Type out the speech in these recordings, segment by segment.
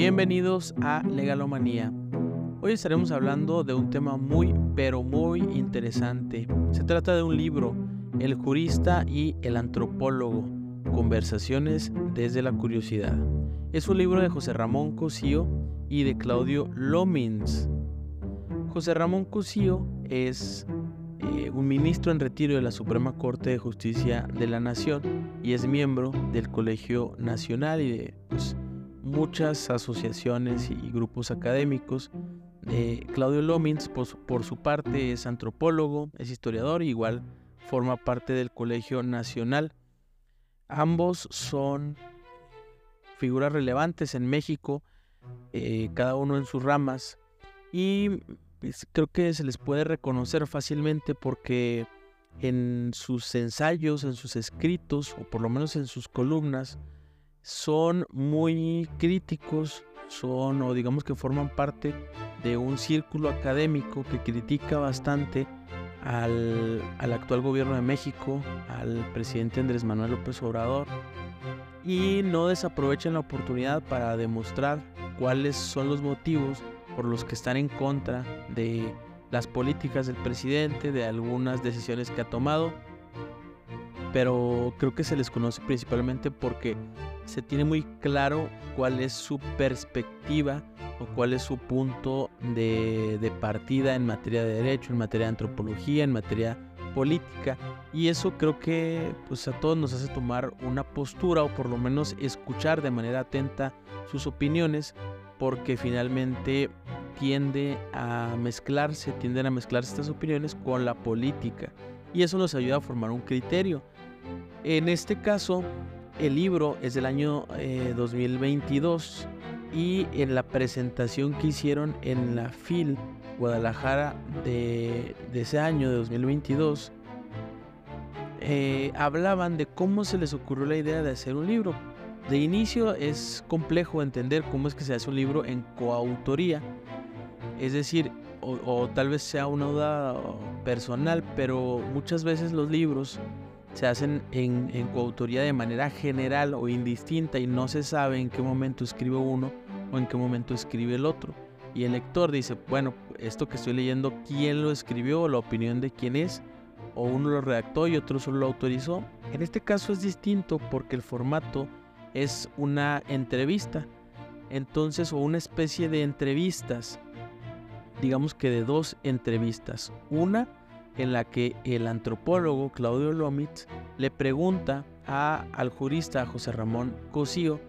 Bienvenidos a Legalomanía. Hoy estaremos hablando de un tema muy, pero muy interesante. Se trata de un libro, El jurista y el antropólogo, Conversaciones desde la curiosidad. Es un libro de José Ramón Cosío y de Claudio Lomins. José Ramón Cosío es eh, un ministro en retiro de la Suprema Corte de Justicia de la Nación y es miembro del Colegio Nacional y de pues, muchas asociaciones y grupos académicos. Eh, Claudio Lomins, por, su parte, es antropólogo, es historiador, igual forma parte del Colegio Nacional. Ambos son figuras relevantes en México, eh, cada uno en sus ramas, y pues, creo que se les puede reconocer fácilmente porque en sus ensayos, en sus escritos, o por lo menos en sus columnas, son muy críticos, son o digamos que forman parte de un círculo académico que critica bastante al, actual gobierno de México, al presidente Andrés Manuel López Obrador, y no desaprovechan la oportunidad para demostrar cuáles son los motivos por los que están en contra de las políticas del presidente, de algunas decisiones que ha tomado, pero creo que se les conoce principalmente porque se tiene muy claro cuál es su perspectiva o cuál es su punto de, partida en materia de derecho, en materia de antropología, en materia política. Y eso creo que pues, a todos nos hace tomar una postura o por lo menos escuchar de manera atenta sus opiniones porque finalmente tiende a mezclarse, tienden a mezclarse estas opiniones con la política y eso nos ayuda a formar un criterio. En este caso, el libro es del año 2022 eh, y en la presentación que hicieron en la FIL Guadalajara de, ese año, de 2022, eh, hablaban de cómo se les ocurrió la idea de hacer un libro. De inicio es complejo entender cómo es que se hace un libro en coautoría, es decir, o, o tal vez sea una duda personal, pero muchas veces los libros se hacen en, coautoría de manera general o indistinta y no se sabe en qué momento escribe uno o en qué momento escribe el otro. Y el lector dice, bueno, esto que estoy leyendo, ¿quién lo escribió? ¿La opinión de quién es? ¿O uno lo redactó y otro solo lo autorizó? En este caso es distinto porque el formato es una entrevista. Entonces, o una especie de entrevistas. Digamos que de dos entrevistas. Una en la que el antropólogo Claudio Lomitz le pregunta a, al jurista José Ramón Cosío,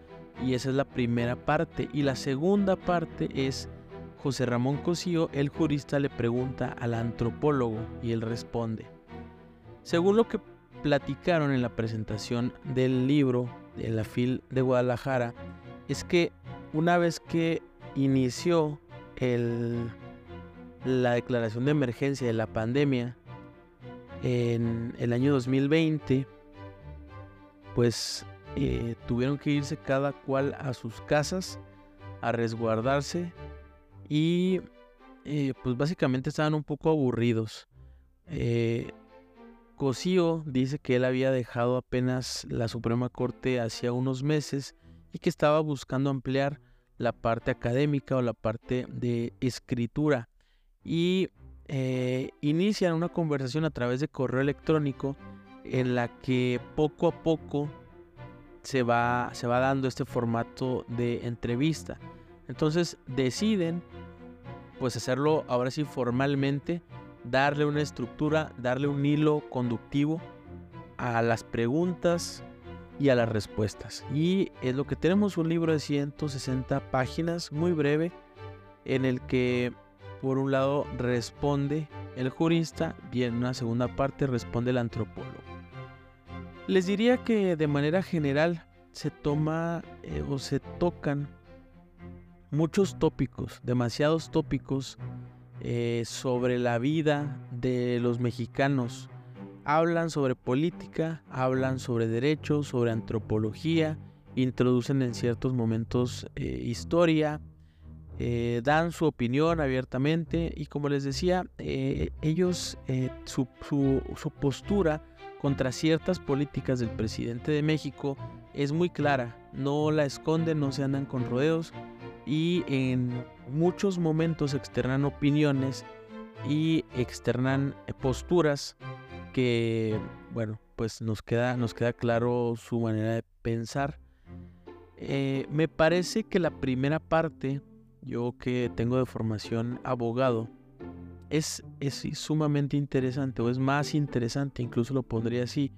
y esa es la primera parte. Y la segunda parte es José Ramón Cosío, el jurista, le pregunta al antropólogo y él responde. Según lo que platicaron en la presentación del libro de la FIL de Guadalajara, es que una vez que inició el la declaración de emergencia de la pandemia en el año 2020, pues eh, tuvieron que irse cada cual a sus casas a resguardarse y eh, pues básicamente estaban un poco aburridos. Eh, Cosío dice que él había dejado apenas la Suprema Corte hacía unos meses y que estaba buscando ampliar la parte académica o la parte de escritura y eh, inician una conversación a través de correo electrónico en la que poco a poco se va, se va dando este formato de entrevista. Entonces deciden pues hacerlo ahora sí formalmente, darle una estructura, darle un hilo conductivo a las preguntas y a las respuestas. Y es lo que tenemos un libro de 160 páginas, muy breve, en el que por un lado responde el jurista y en una segunda parte responde el antropólogo. Les diría que de manera general se toma eh, o se tocan muchos tópicos, demasiados tópicos eh, sobre la vida de los mexicanos. Hablan sobre política, hablan sobre derechos, sobre antropología, introducen en ciertos momentos eh, historia, eh, dan su opinión abiertamente y como les decía, eh, ellos, eh, su, postura contra ciertas políticas del presidente de México es muy clara, no la esconden, no se andan con rodeos y en muchos momentos externan opiniones y externan posturas que, bueno, pues nos queda, nos queda claro su manera de pensar. Me parece que la primera parte, yo que tengo de formación abogado, es, es sumamente interesante o es más interesante, incluso lo pondría así,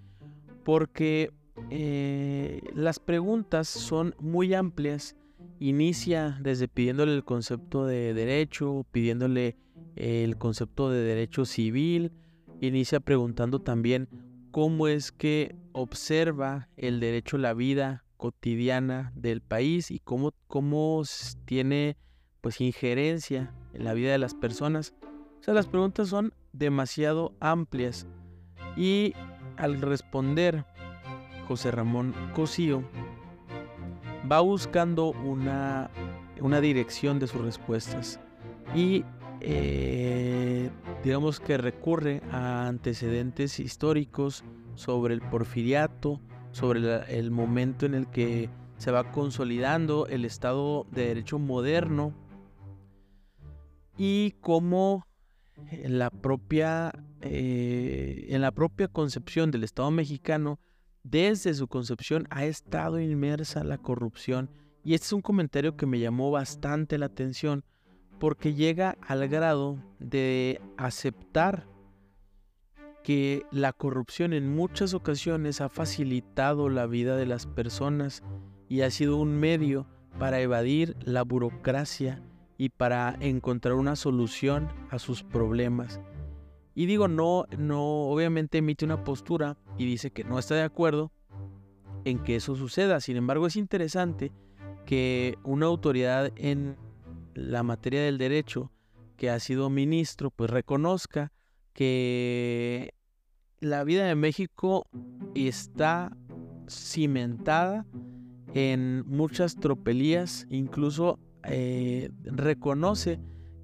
porque eh, las preguntas son muy amplias. Inicia desde pidiéndole el concepto de derecho, pidiéndole el concepto de derecho civil, inicia preguntando también cómo es que observa el derecho a la vida cotidiana del país y cómo, cómo tiene pues injerencia en la vida de las personas. O sea, las preguntas son demasiado amplias y al responder José Ramón Cosío va buscando una, una dirección de sus respuestas y eh, digamos que recurre a antecedentes históricos sobre el porfiriato, sobre el momento en el que se va consolidando el Estado de Derecho moderno y cómo en la propia, eh, en la propia concepción del Estado mexicano, desde su concepción ha estado inmersa la corrupción. Y este es un comentario que me llamó bastante la atención porque llega al grado de aceptar que la corrupción en muchas ocasiones ha facilitado la vida de las personas y ha sido un medio para evadir la burocracia y para encontrar una solución a sus problemas. Y digo, no, no, obviamente emite una postura y dice que no está de acuerdo en que eso suceda. Sin embargo, es interesante que una autoridad en la materia del derecho que ha sido ministro, pues reconozca que la vida de México está cimentada en muchas tropelías, incluso eh, reconoce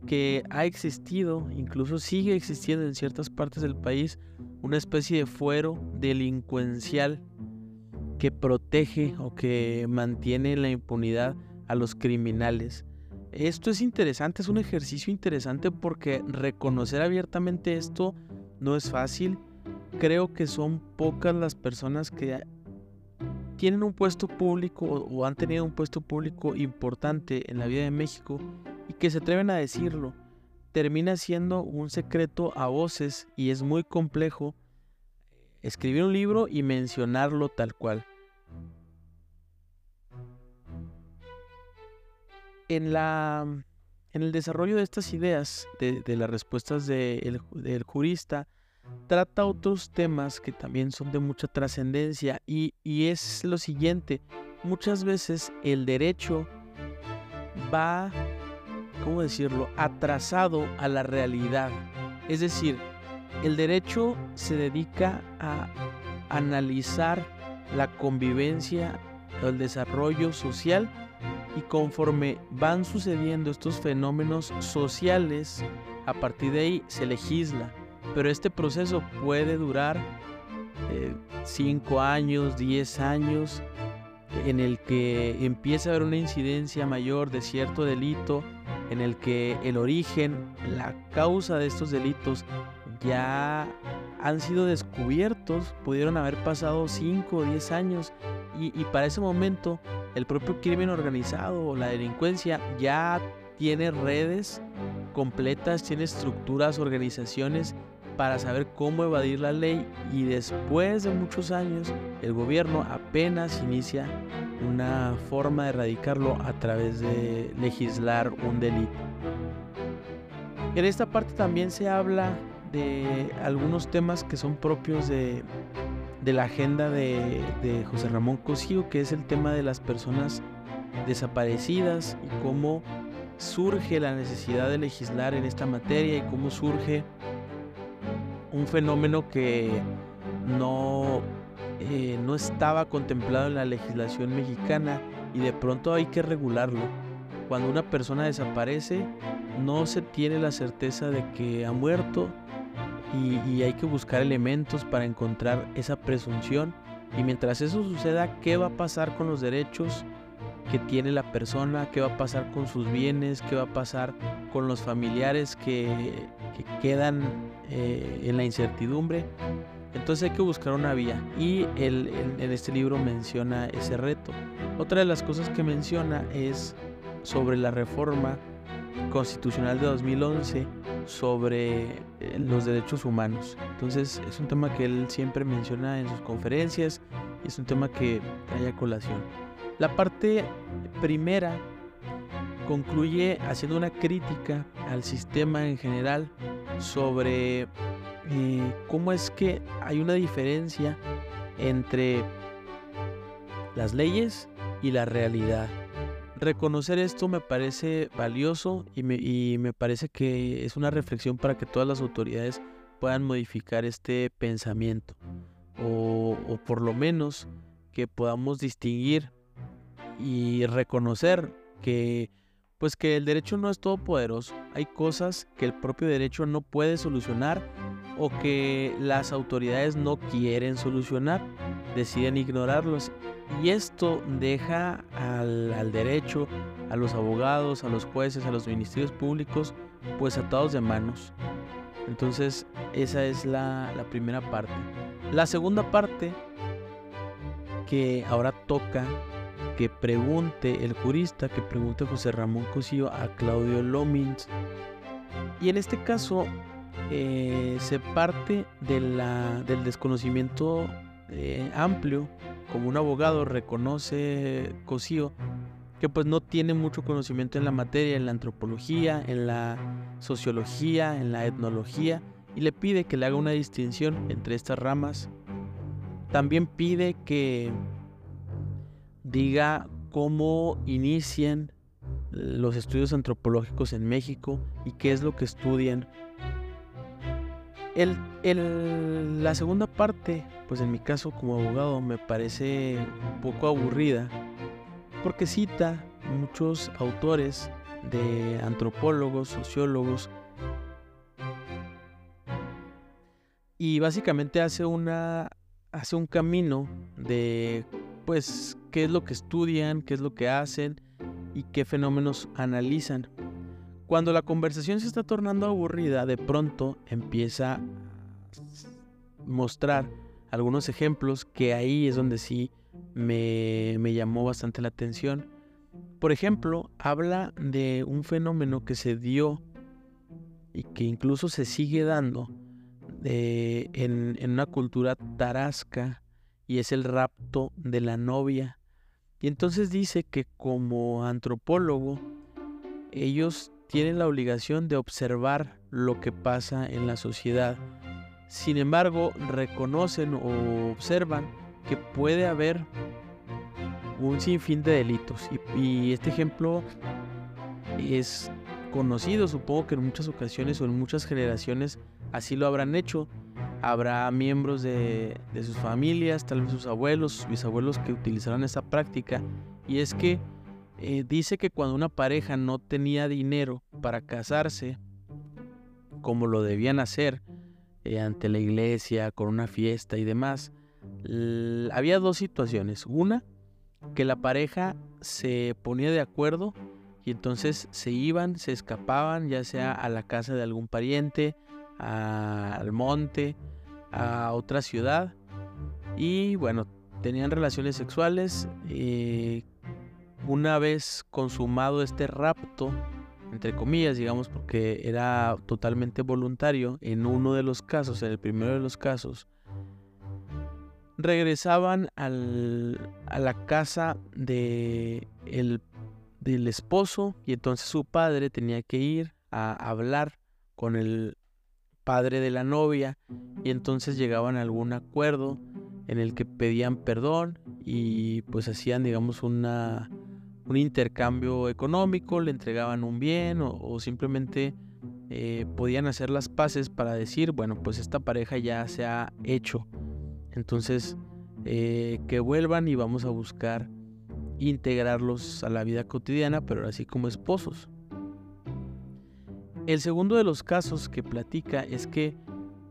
que ha existido, incluso sigue existiendo en ciertas partes del país, una especie de fuero delincuencial que protege o que mantiene la impunidad a los criminales. Esto es interesante, es un ejercicio interesante porque reconocer abiertamente esto no es fácil. Creo que son pocas las personas que tienen un puesto público o han tenido un puesto público importante en la vida de México y que se atreven a decirlo. Termina siendo un secreto a voces y es muy complejo escribir un libro y mencionarlo tal cual. en, la, en el desarrollo de estas ideas, de, las respuestas del jurista, trata otros temas que también son de mucha trascendencia y, es lo siguiente, muchas veces el derecho va, ¿cómo decirlo?, atrasado a la realidad. Es decir, el derecho se dedica a analizar la convivencia, el desarrollo social y conforme van sucediendo estos fenómenos sociales, a partir de ahí se legisla. Pero este proceso puede durar 5 eh, años, 10 años, en el que empieza a haber una incidencia mayor de cierto delito, en el que el origen, la causa de estos delitos ya han sido descubiertos, pudieron haber pasado 5 o 10 años y, y para ese momento el propio crimen organizado o la delincuencia ya tiene redes completas, tiene estructuras, organizaciones para saber cómo evadir la ley y después de muchos años el gobierno apenas inicia una forma de erradicarlo a través de legislar un delito. En esta parte también se habla de algunos temas que son propios de la agenda de, José Ramón Cosío, que es el tema de las personas desaparecidas y cómo surge la necesidad de legislar en esta materia y cómo surge un fenómeno que no, eh, no estaba contemplado en la legislación mexicana y de pronto hay que regularlo. Cuando una persona desaparece, no se tiene la certeza de que ha muerto y, hay que buscar elementos para encontrar esa presunción. Y mientras eso suceda, ¿qué va a pasar con los derechos que tiene la persona, qué va a pasar con sus bienes, qué va a pasar con los familiares que, quedan eh, en la incertidumbre. Entonces hay que buscar una vía y él, en este libro menciona ese reto. Otra de las cosas que menciona es sobre la reforma constitucional de 2011 sobre eh, los derechos humanos. Entonces es un tema que él siempre menciona en sus conferencias y es un tema que trae a colación. La parte primera concluye haciendo una crítica al sistema en general sobre eh, cómo es que hay una diferencia entre las leyes y la realidad. Reconocer esto me parece valioso y me, parece que es una reflexión para que todas las autoridades puedan modificar este pensamiento o, o por lo menos que podamos distinguir y reconocer que pues que el derecho no es todopoderoso. Hay cosas que el propio derecho no puede solucionar o que las autoridades no quieren solucionar, deciden ignorarlos. Y esto deja al, derecho, a los abogados, a los jueces, a los ministerios públicos, pues atados de manos. Entonces, esa es la, la primera parte. La segunda parte, que ahora toca que pregunte el jurista, que pregunte José Ramón Cosío a Claudio Lomins. Y en este caso eh, se parte del desconocimiento eh, amplio, como un abogado reconoce Cosío, que pues no tiene mucho conocimiento en la materia, en la antropología, en la sociología, en la etnología, y le pide que le haga una distinción entre estas ramas. También pide que diga cómo inician los estudios antropológicos en México y qué es lo que estudian. El, la segunda parte, pues en mi caso como abogado me parece un poco aburrida porque cita muchos autores de antropólogos, sociólogos y básicamente hace una hace un camino de pues qué es lo que estudian, qué es lo que hacen y qué fenómenos analizan. Cuando la conversación se está tornando aburrida, de pronto empieza a mostrar algunos ejemplos que ahí es donde sí me, me llamó bastante la atención. Por ejemplo, habla de un fenómeno que se dio y que incluso se sigue dando en, en, una cultura tarasca y es el rapto de la novia. Y entonces dice que como antropólogo, ellos tienen la obligación de observar lo que pasa en la sociedad. Sin embargo, reconocen o observan que puede haber un sinfín de delitos. Y, y este ejemplo es conocido, supongo que en muchas ocasiones o en muchas generaciones así lo habrán hecho habrá miembros de, sus familias, tal vez sus abuelos, sus bisabuelos que utilizarán esta práctica. Y es que eh, dice que cuando una pareja no tenía dinero para casarse, como lo debían hacer eh, ante la iglesia, con una fiesta y demás, había dos situaciones. Una, que la pareja se ponía de acuerdo y entonces se iban, se escapaban, ya sea a la casa de algún pariente, al monte, a otra ciudad y bueno, tenían relaciones sexuales. Eh, una vez consumado este rapto, entre comillas, digamos, porque era totalmente voluntario en uno de los casos, en el primero de los casos, regresaban al, a la casa de el, del esposo y entonces su padre tenía que ir a hablar con el padre de la novia y entonces llegaban a algún acuerdo en el que pedían perdón y pues hacían digamos una, un intercambio económico, le entregaban un bien o, simplemente eh, podían hacer las paces para decir, bueno, pues esta pareja ya se ha hecho. Entonces, eh, que vuelvan y vamos a buscar integrarlos a la vida cotidiana, pero así como esposos. El segundo de los casos que platica es que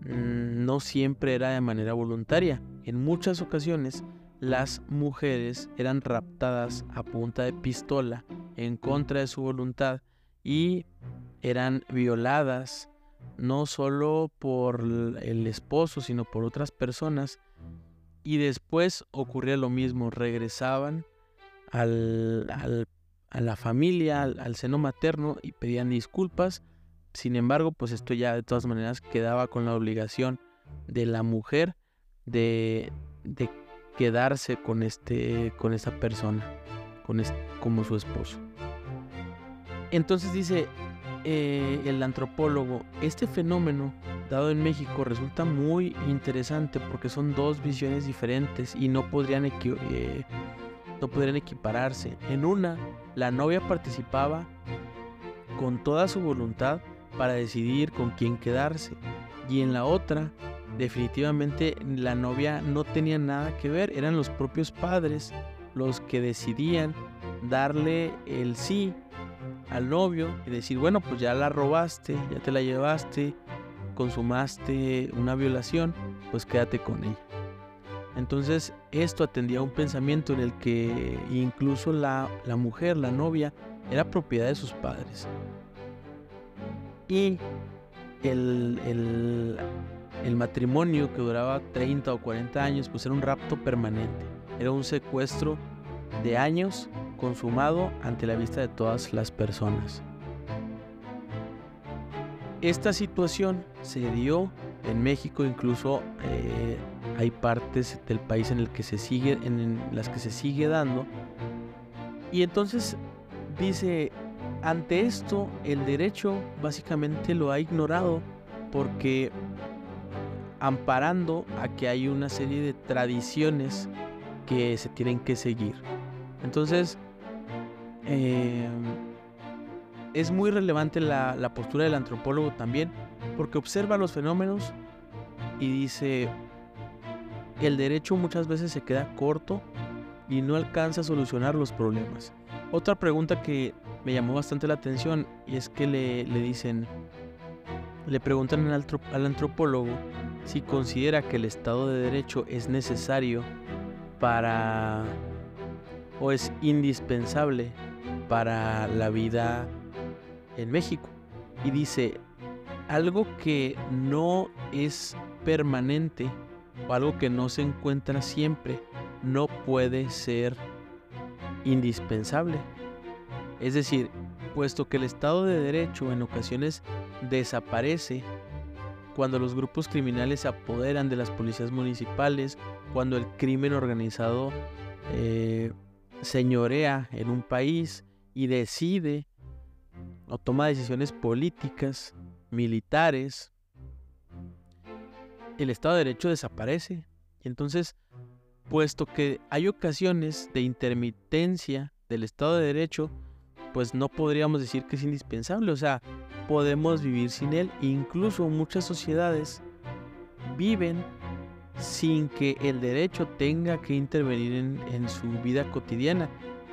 mm, no siempre era de manera voluntaria. En muchas ocasiones las mujeres eran raptadas a punta de pistola en contra de su voluntad y eran violadas no solo por el esposo, sino por otras personas. Y después ocurría lo mismo, regresaban al, a la familia, al, seno materno y pedían disculpas. Sin embargo, pues esto ya de todas maneras quedaba con la obligación de la mujer de, de quedarse con, este, con esa persona, con como su esposo. Entonces dice eh, el antropólogo, este fenómeno dado en México resulta muy interesante porque son dos visiones diferentes y no podrían, eh, no podrían equipararse. En una, la novia participaba con toda su voluntad para decidir con quién quedarse y en la otra definitivamente la novia no tenía nada que ver, eran los propios padres los que decidían darle el sí al novio y decir, bueno, pues ya la robaste, ya te la llevaste, consumaste una violación, pues quédate con ella. Entonces esto atendía a un pensamiento en el que incluso la, mujer, la novia, era propiedad de sus padres. Y el, el, matrimonio que duraba 30 o 40 años, pues era un rapto permanente, era un secuestro de años consumado ante la vista de todas las personas. Esta situación se dio en México, incluso eh, hay partes del país en el que se sigue, en las que se sigue dando. Y entonces dice, ante esto el derecho básicamente lo ha ignorado porque amparando a que hay una serie de tradiciones que se tienen que seguir. Entonces, eh, es muy relevante la, la postura del antropólogo también, porque observa los fenómenos y dice, el derecho muchas veces se queda corto y no alcanza a solucionar los problemas. Otra pregunta que me llamó bastante la atención y es que le, le dicen, le preguntan al, al antropólogo si considera que el Estado de Derecho es necesario para o es indispensable para la vida en México. Y dice, algo que no es permanente o algo que no se encuentra siempre no puede ser indispensable. Es decir, puesto que el Estado de Derecho en ocasiones desaparece cuando los grupos criminales se apoderan de las policías municipales, cuando el crimen organizado eh, señorea en un país y decide o toma decisiones políticas, militares, el Estado de Derecho desaparece. Y entonces, puesto que hay ocasiones de intermitencia del Estado de Derecho, pues no podríamos decir que es indispensable. O sea, podemos vivir sin él. Incluso muchas sociedades viven sin que el derecho tenga que intervenir en, su vida cotidiana.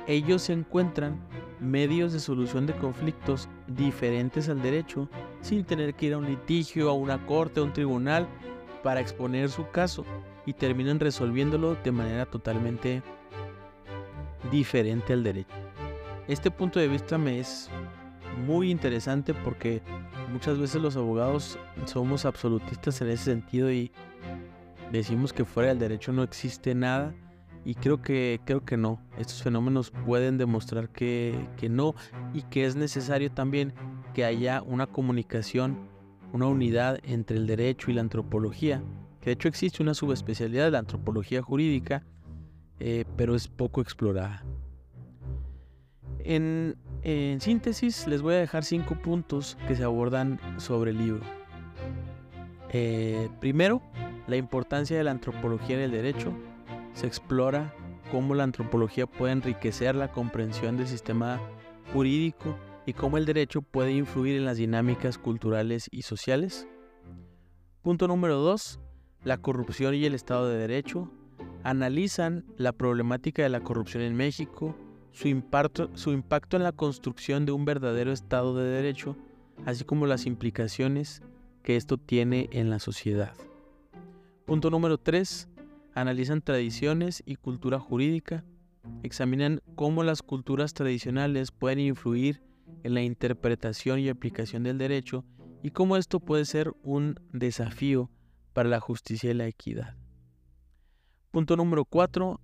Ellos se encuentran medios de solución de conflictos diferentes al derecho sin tener que ir a un litigio, a una corte, a un tribunal para exponer su caso y terminan resolviéndolo de manera totalmente diferente al derecho. Este punto de vista me es muy interesante porque muchas veces los abogados somos absolutistas en ese sentido y decimos que fuera del derecho no existe nada y creo que creo que no. Estos fenómenos pueden demostrar que, que no y que es necesario también que haya una comunicación, una unidad entre el derecho y la antropología. Que de hecho existe una subespecialidad de la antropología jurídica, eh, pero es poco explorada. En, síntesis, les voy a dejar cinco puntos que se abordan sobre el libro. Eh, primero, la importancia de la antropología en el derecho. Se explora cómo la antropología puede enriquecer la comprensión del sistema jurídico y cómo el derecho puede influir en las dinámicas culturales y sociales. Punto número 2. La corrupción y el Estado de Derecho. Analizan la problemática de la corrupción en México, su impacto, su impacto en la construcción de un verdadero Estado de Derecho, así como las implicaciones que esto tiene en la sociedad. Punto número 3. analizan tradiciones y cultura jurídica, examinan cómo las culturas tradicionales pueden influir en la interpretación y aplicación del derecho y cómo esto puede ser un desafío para la justicia y la equidad. Punto número 4.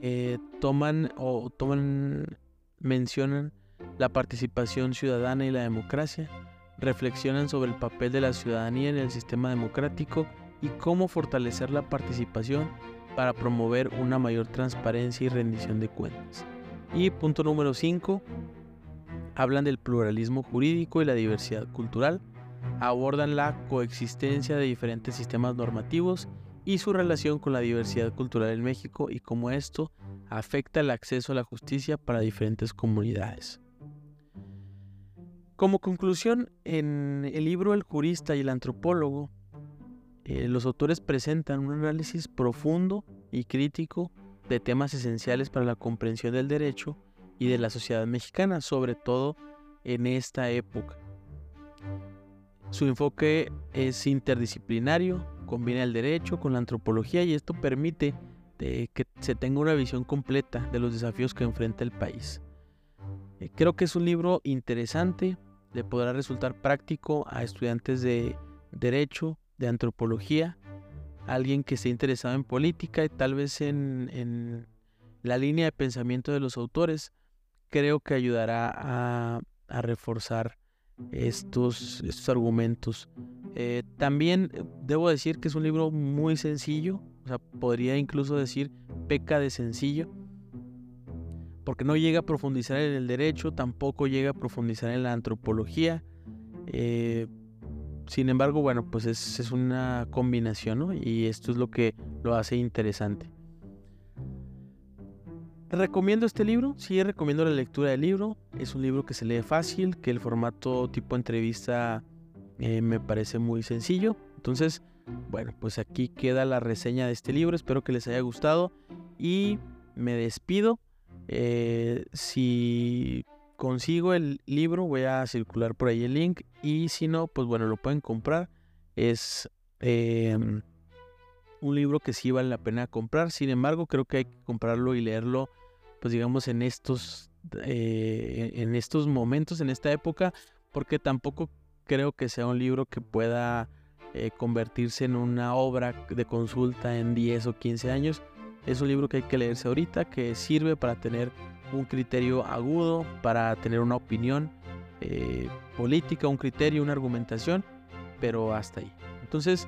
Eh, toman o toman, mencionan la participación ciudadana y la democracia, reflexionan sobre el papel de la ciudadanía en el sistema democrático y cómo fortalecer la participación para promover una mayor transparencia y rendición de cuentas. Y punto número 5, hablan del pluralismo jurídico y la diversidad cultural, abordan la coexistencia de diferentes sistemas normativos y su relación con la diversidad cultural en México y cómo esto afecta el acceso a la justicia para diferentes comunidades. Como conclusión, en el libro El jurista y el antropólogo, eh, los autores presentan un análisis profundo y crítico de temas esenciales para la comprensión del derecho y de la sociedad mexicana, sobre todo en esta época. Su enfoque es interdisciplinario, combina el derecho con la antropología y esto permite que se tenga una visión completa de los desafíos que enfrenta el país. Eh, creo que es un libro interesante, le podrá resultar práctico a estudiantes de derecho, de antropología, alguien que esté interesado en política y tal vez en, la línea de pensamiento de los autores, creo que ayudará a, reforzar estos, estos argumentos. Eh, también debo decir que es un libro muy sencillo, o sea, podría incluso decir peca de sencillo, porque no llega a profundizar en el derecho, tampoco llega a profundizar en la antropología. Eh, sin embargo, bueno, pues es, una combinación, ¿no? Y esto es lo que lo hace interesante. ¿Recomiendo este libro? Sí, recomiendo la lectura del libro. Es un libro que se lee fácil, que el formato tipo entrevista eh, me parece muy sencillo. Entonces, bueno, pues aquí queda la reseña de este libro. Espero que les haya gustado y me despido. Eh, si consigo el libro, voy a circular por ahí el link. Y si no, pues bueno, lo pueden comprar. Es em, un libro que sí vale la pena comprar. Sin embargo, creo que hay que comprarlo y leerlo, pues digamos, en estos, eh, en estos momentos, en esta época, porque tampoco creo que sea un libro que pueda eh, convertirse en una obra de consulta en 10 o 15 años. Es un libro que hay que leerse ahorita, que sirve para tener un criterio agudo, para tener una opinión eh, política, un criterio, una argumentación, pero hasta ahí. Entonces,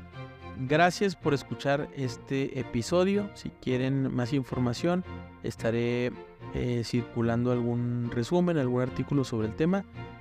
gracias por escuchar este episodio. Si quieren más información, estaré eh, circulando algún resumen, algún artículo sobre el tema